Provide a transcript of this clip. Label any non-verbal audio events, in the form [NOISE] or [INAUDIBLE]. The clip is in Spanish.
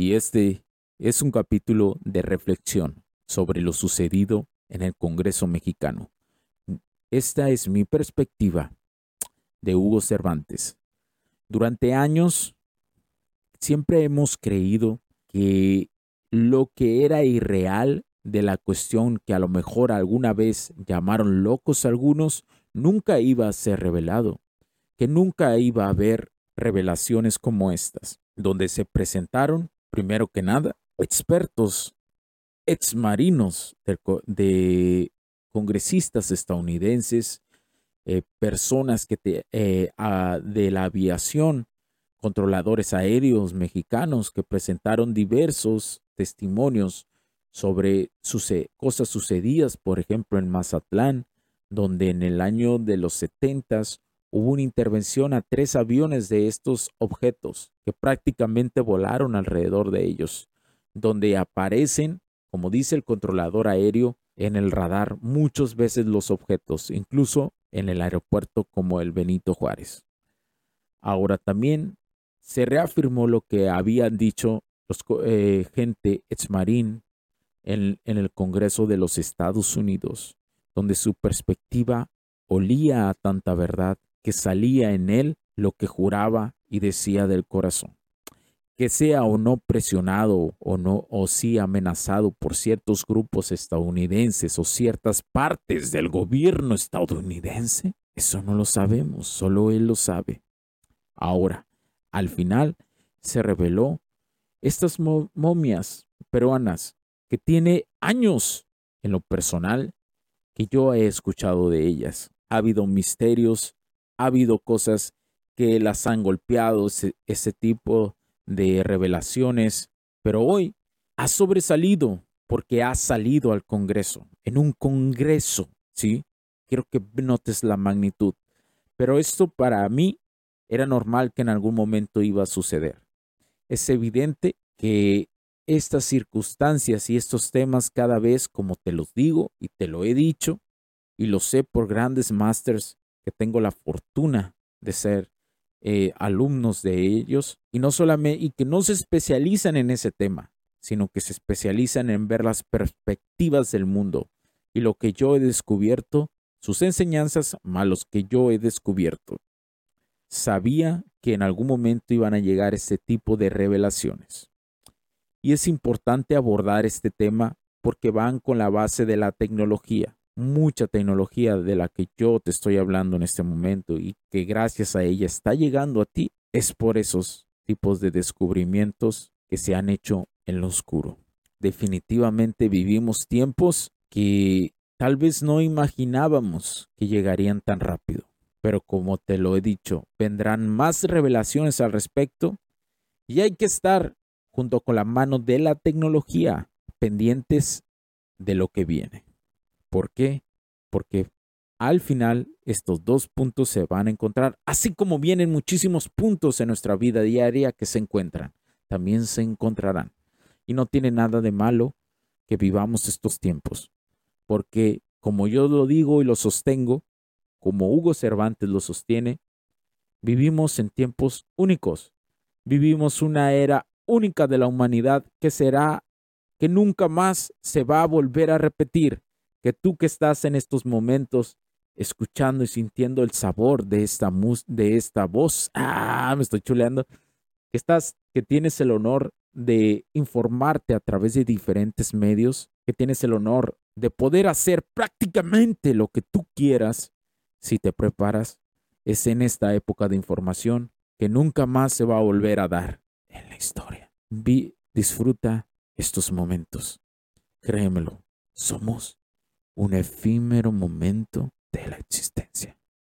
y este es un capítulo de reflexión sobre lo sucedido en el Congreso mexicano. Esta es mi perspectiva de Hugo Cervantes. Durante años siempre hemos creído que lo que era irreal de la cuestión que a lo mejor alguna vez llamaron locos algunos, nunca iba a ser revelado, que nunca iba a haber revelaciones como estas, donde se presentaron, primero que nada, expertos, exmarinos de, de congresistas estadounidenses, eh, personas que eh, de la aviación, controladores aéreos mexicanos que presentaron diversos testimonios sobre cosas sucedidas, por ejemplo, en Mazatlán, donde en el año de los setentas hubo una intervención a tres aviones de estos objetos que prácticamente volaron alrededor de ellos, donde aparecen, como dice el controlador aéreo, en el radar muchas veces los objetos, incluso en el aeropuerto como el Benito Juárez. Ahora también se reafirmó lo que habían dicho los eh, gente exmarín en, en el Congreso de los Estados Unidos, donde su perspectiva olía a tanta verdad que salía en él lo que juraba y decía del corazón. Que sea o no presionado o no o sí amenazado por ciertos grupos estadounidenses o ciertas partes del gobierno estadounidense, eso no lo sabemos, solo él lo sabe. Ahora, al final se reveló estas momias peruanas que tiene años en lo personal que yo he escuchado de ellas. Ha habido misterios, ha habido cosas que las han golpeado, ese, tipo de revelaciones, pero hoy ha sobresalido porque ha salido al Congreso, en un Congreso, ¿sí? Quiero que notes la magnitud. Pero esto para mí era normal que en algún momento iba a suceder. Es evidente que estas circunstancias y estos temas cada vez, como te los digo y te lo he dicho, y lo sé por grandes masters que tengo la fortuna de ser eh, alumnos de ellos, y no solamente, y que no se especializan en ese tema, sino que se especializan en ver las perspectivas del mundo y lo que yo he descubierto, sus enseñanzas malos que yo he descubierto. Sabía que en algún momento iban a llegar este tipo de revelaciones. Y es importante abordar este tema porque van con la base de la tecnología, mucha tecnología de la que yo te estoy hablando en este momento y que gracias a ella está llegando a ti, es por esos tipos de descubrimientos que se han hecho en lo oscuro. Definitivamente vivimos tiempos que tal vez no imaginábamos que llegarían tan rápido. Pero como te lo he dicho, vendrán más revelaciones al respecto y hay que estar junto con la mano de la tecnología, pendientes de lo que viene. ¿Por qué? Porque al final estos dos puntos se van a encontrar, así como vienen muchísimos puntos en nuestra vida diaria que se encuentran, también se encontrarán. Y no tiene nada de malo que vivamos estos tiempos, porque como yo lo digo y lo sostengo, como Hugo Cervantes lo sostiene, vivimos en tiempos únicos, vivimos una era única de la humanidad que será, que nunca más se va a volver a repetir, que tú que estás en estos momentos escuchando y sintiendo el sabor de esta, de esta voz, [LAUGHS] ah, me estoy chuleando, que estás, que tienes el honor de informarte a través de diferentes medios, que tienes el honor de poder hacer prácticamente lo que tú quieras si te preparas, es en esta época de información que nunca más se va a volver a dar en la historia. Vi, disfruta estos momentos. Créemelo, somos un efímero momento de la existencia.